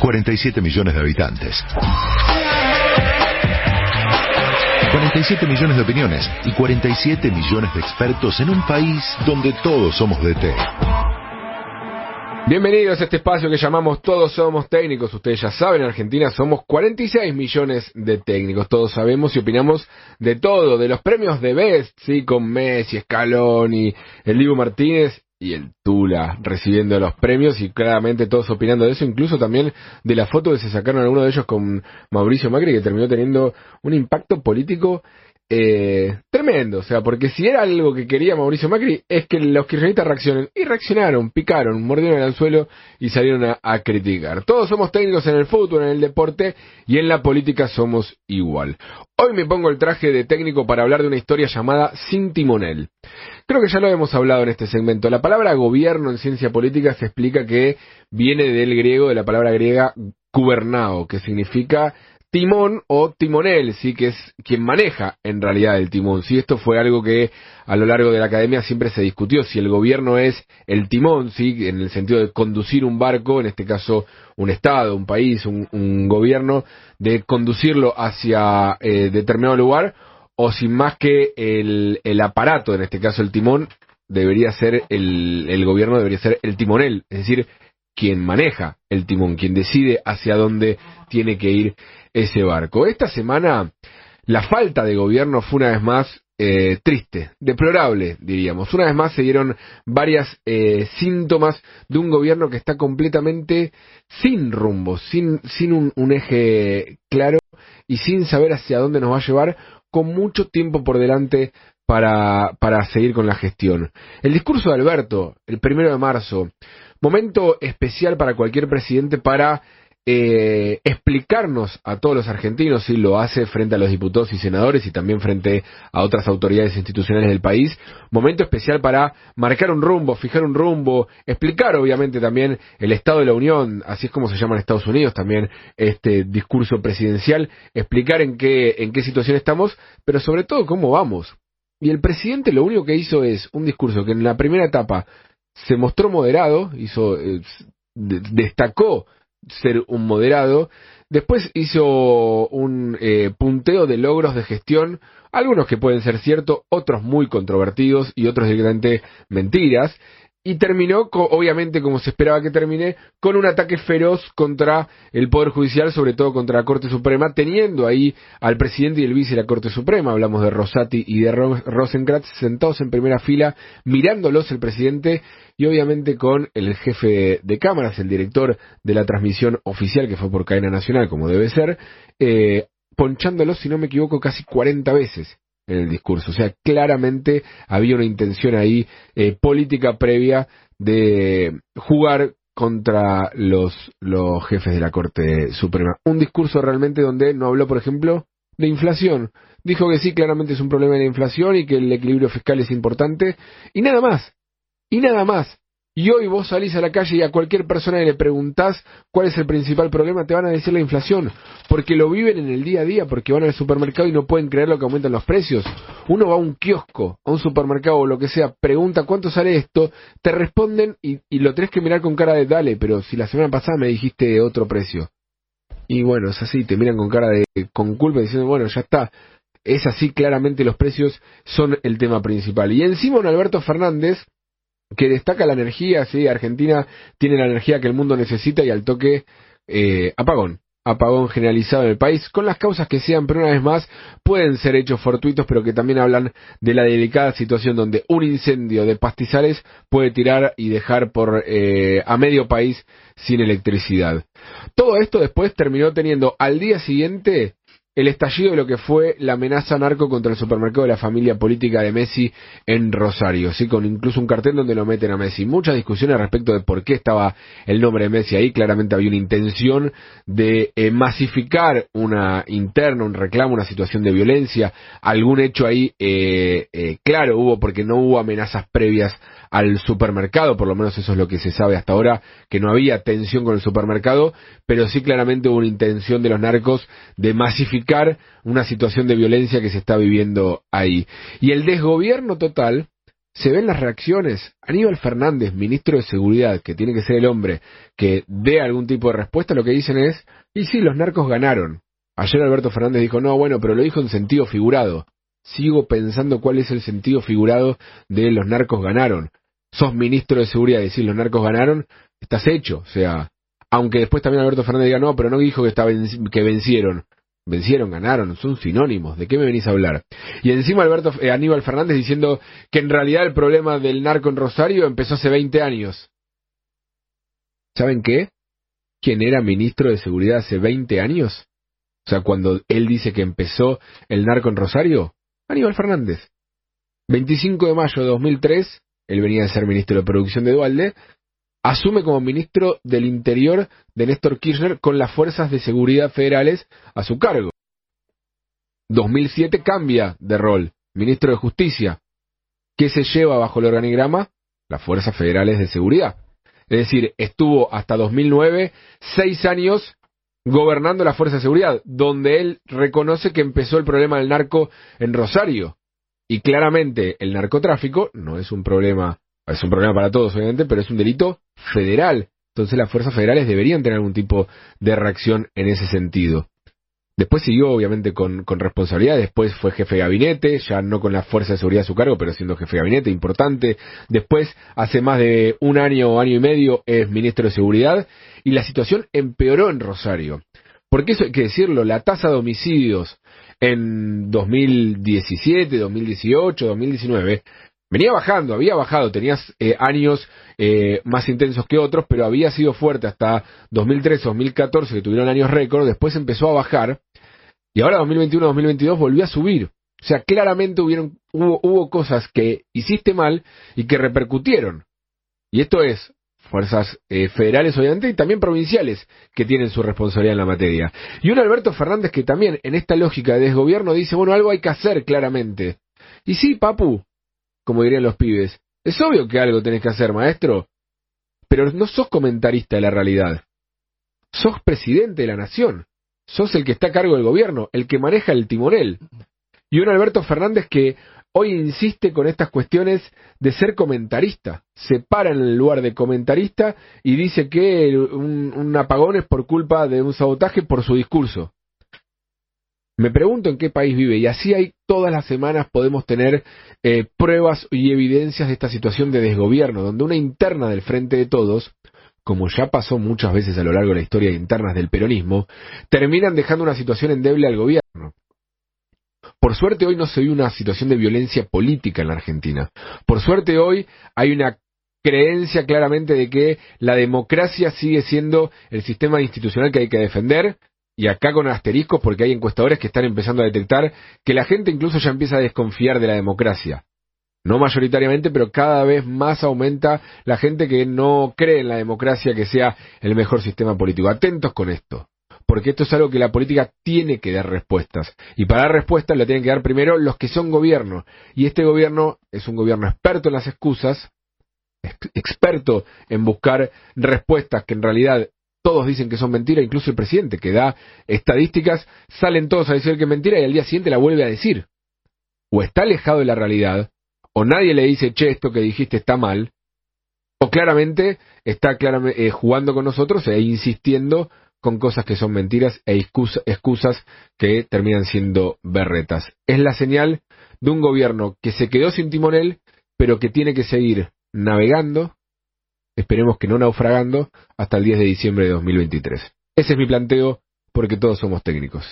47 millones de habitantes. 47 millones de opiniones y 47 millones de expertos en un país donde todos somos de té. Bienvenidos a este espacio que llamamos Todos Somos Técnicos. Ustedes ya saben, en Argentina somos 46 millones de técnicos. Todos sabemos y opinamos de todo, de los premios de Best, sí, con Messi, Scaloni, el Dibu Martínez y el Tula recibiendo los premios y claramente todos opinando de eso, incluso también de la foto que se sacaron algunos de ellos con Mauricio Macri que terminó teniendo un impacto político eh, tremendo, o sea, porque si era algo que quería Mauricio Macri es que los kirchneristas reaccionen y reaccionaron, picaron, mordieron el anzuelo y salieron a, criticar. Todos somos técnicos en el fútbol, en el deporte y en la política somos igual. Hoy me pongo el traje de técnico para hablar de una historia llamada Sin Timonel. Creo que ya lo hemos hablado en este segmento. La palabra gobierno en ciencia política se explica que viene del griego, de la palabra griega gubernao, que significa timón o timonel, sí, que es quien maneja en realidad el timón. Sí, esto fue algo que a lo largo de la academia siempre se discutió, si el gobierno es el timón, sí, en el sentido de conducir un barco, en este caso un estado, un país, un, un gobierno, de conducirlo hacia eh, determinado lugar, o sin más que el, el aparato, en este caso el timón, debería ser el, el gobierno debería ser el timonel, es decir, quien maneja el timón, quien decide hacia dónde tiene que ir ese barco. Esta semana la falta de gobierno fue una vez más eh, triste, deplorable, diríamos. Una vez más se dieron varias eh, síntomas de un gobierno que está completamente sin rumbo, sin, sin un, un eje claro y sin saber hacia dónde nos va a llevar, con mucho tiempo por delante para, para seguir con la gestión. El discurso de Alberto, el primero de marzo, momento especial para cualquier presidente para eh, explicarnos a todos los argentinos, si lo hace frente a los diputados y senadores y también frente a otras autoridades institucionales del país, momento especial para marcar un rumbo, fijar un rumbo, explicar obviamente también el Estado de la Unión, así es como se llama en Estados Unidos también este discurso presidencial, explicar en qué, en qué situación estamos, pero sobre todo cómo vamos. Y el presidente lo único que hizo es un discurso que en la primera etapa se mostró moderado, hizo, eh, destacó ser un moderado. Después hizo un eh, punteo de logros de gestión, algunos que pueden ser ciertos, otros muy controvertidos y otros directamente mentiras y terminó, obviamente como se esperaba que termine, con un ataque feroz contra el Poder Judicial, sobre todo contra la Corte Suprema, teniendo ahí al presidente y el vice de la Corte Suprema, hablamos de Rosati y de Rosenkratz, sentados en primera fila, mirándolos el presidente y obviamente con el jefe de cámaras, el director de la transmisión oficial, que fue por cadena nacional, como debe ser, eh, ponchándolos, si no me equivoco, casi 40 veces en el discurso. O sea, claramente había una intención ahí eh, política previa de jugar contra los, los jefes de la Corte Suprema. Un discurso realmente donde no habló, por ejemplo, de inflación. Dijo que sí, claramente es un problema de la inflación y que el equilibrio fiscal es importante. Y nada más. Y nada más. Y hoy vos salís a la calle y a cualquier persona le preguntás cuál es el principal problema, te van a decir la inflación, porque lo viven en el día a día, porque van al supermercado y no pueden creer lo que aumentan los precios. Uno va a un kiosco, a un supermercado o lo que sea, pregunta cuánto sale esto, te responden y, y lo tenés que mirar con cara de dale, pero si la semana pasada me dijiste otro precio. Y bueno, es así, te miran con cara de con culpa diciendo, bueno, ya está. Es así, claramente los precios son el tema principal. Y encima un Alberto Fernández que destaca la energía, sí, Argentina tiene la energía que el mundo necesita y al toque eh, apagón, apagón generalizado en el país, con las causas que sean, pero una vez más pueden ser hechos fortuitos, pero que también hablan de la delicada situación donde un incendio de pastizales puede tirar y dejar por eh, a medio país sin electricidad. Todo esto después terminó teniendo al día siguiente el estallido de lo que fue la amenaza narco contra el supermercado de la familia política de Messi en Rosario, ¿sí? con incluso un cartel donde lo meten a Messi. Muchas discusiones respecto de por qué estaba el nombre de Messi ahí. Claramente había una intención de eh, masificar una interna, un reclamo, una situación de violencia. Algún hecho ahí, eh, eh, claro, hubo porque no hubo amenazas previas al supermercado, por lo menos eso es lo que se sabe hasta ahora, que no había tensión con el supermercado, pero sí claramente hubo una intención de los narcos de masificar una situación de violencia que se está viviendo ahí. Y el desgobierno total se ven las reacciones. Aníbal Fernández, ministro de Seguridad, que tiene que ser el hombre que dé algún tipo de respuesta, lo que dicen es, y sí, los narcos ganaron. Ayer Alberto Fernández dijo, no, bueno, pero lo dijo en sentido figurado. Sigo pensando cuál es el sentido figurado de los narcos ganaron. Sos ministro de Seguridad y decir los narcos ganaron, estás hecho. O sea, aunque después también Alberto Fernández diga, no, pero no dijo que, está que vencieron. Vencieron, ganaron, son sinónimos. ¿De qué me venís a hablar? Y encima Alberto eh, Aníbal Fernández diciendo que en realidad el problema del narco en Rosario empezó hace 20 años. ¿Saben qué? ¿Quién era ministro de Seguridad hace 20 años? O sea, cuando él dice que empezó el narco en Rosario, Aníbal Fernández. 25 de mayo de 2003, él venía de ser ministro de Producción de Dualde, asume como ministro del Interior de Néstor Kirchner con las fuerzas de seguridad federales a su cargo. 2007 cambia de rol, ministro de Justicia. ¿Qué se lleva bajo el organigrama? Las fuerzas federales de seguridad. Es decir, estuvo hasta 2009 seis años gobernando la fuerza de seguridad, donde él reconoce que empezó el problema del narco en Rosario. Y claramente el narcotráfico no es un problema es un problema para todos, obviamente, pero es un delito federal. Entonces las fuerzas federales deberían tener algún tipo de reacción en ese sentido. Después siguió, obviamente, con, responsabilidad. Después fue jefe de gabinete, ya no con la fuerza de seguridad a su cargo, pero siendo jefe de gabinete, importante. Después, hace más de un año o año y medio, es ministro de seguridad. Y la situación empeoró en Rosario. Porque eso hay que decirlo, la tasa de homicidios en 2017, 2018, 2019 venía bajando, había bajado, tenías eh, años eh, más intensos que otros, pero había sido fuerte hasta 2013, 2014, que tuvieron años récord, después empezó a bajar, y ahora 2021, 2022 volvió a subir. O sea, claramente hubieron, hubo, hubo cosas que hiciste mal y que repercutieron. Y esto es fuerzas eh, federales, obviamente, y también provinciales que tienen su responsabilidad en la materia. Y un Alberto Fernández que también, en esta lógica de desgobierno, dice, bueno, algo hay que hacer claramente. Y sí, papu, como dirían los pibes. Es obvio que algo tenés que hacer, maestro, pero no sos comentarista de la realidad. Sos presidente de la nación. Sos el que está a cargo del gobierno, el que maneja el timonel. Y un Alberto Fernández que hoy insiste con estas cuestiones de ser comentarista. Se para en el lugar de comentarista y dice que un, un apagón es por culpa de un sabotaje por su discurso. Me pregunto en qué país vive y así hay todas las semanas podemos tener eh, pruebas y evidencias de esta situación de desgobierno, donde una interna del frente de todos, como ya pasó muchas veces a lo largo de la historia de internas del peronismo, terminan dejando una situación endeble al gobierno. Por suerte hoy no se ve una situación de violencia política en la Argentina. Por suerte hoy hay una creencia claramente de que la democracia sigue siendo el sistema institucional que hay que defender, y acá con asteriscos porque hay encuestadores que están empezando a detectar que la gente incluso ya empieza a desconfiar de la democracia. No mayoritariamente, pero cada vez más aumenta la gente que no cree en la democracia que sea el mejor sistema político. Atentos con esto, porque esto es algo que la política tiene que dar respuestas. Y para dar respuestas lo tienen que dar primero los que son gobierno. Y este gobierno es un gobierno experto en las excusas, experto en buscar respuestas que en realidad todos dicen que son mentiras, incluso el presidente que da estadísticas, salen todos a decir que es mentira y al día siguiente la vuelve a decir. O está alejado de la realidad, o nadie le dice, che, esto que dijiste está mal, o claramente está claramente, eh, jugando con nosotros e insistiendo con cosas que son mentiras e excusas que terminan siendo berretas. Es la señal de un gobierno que se quedó sin timonel, pero que tiene que seguir navegando esperemos que no naufragando, hasta el 10 de diciembre de 2023. Ese es mi planteo porque todos somos técnicos.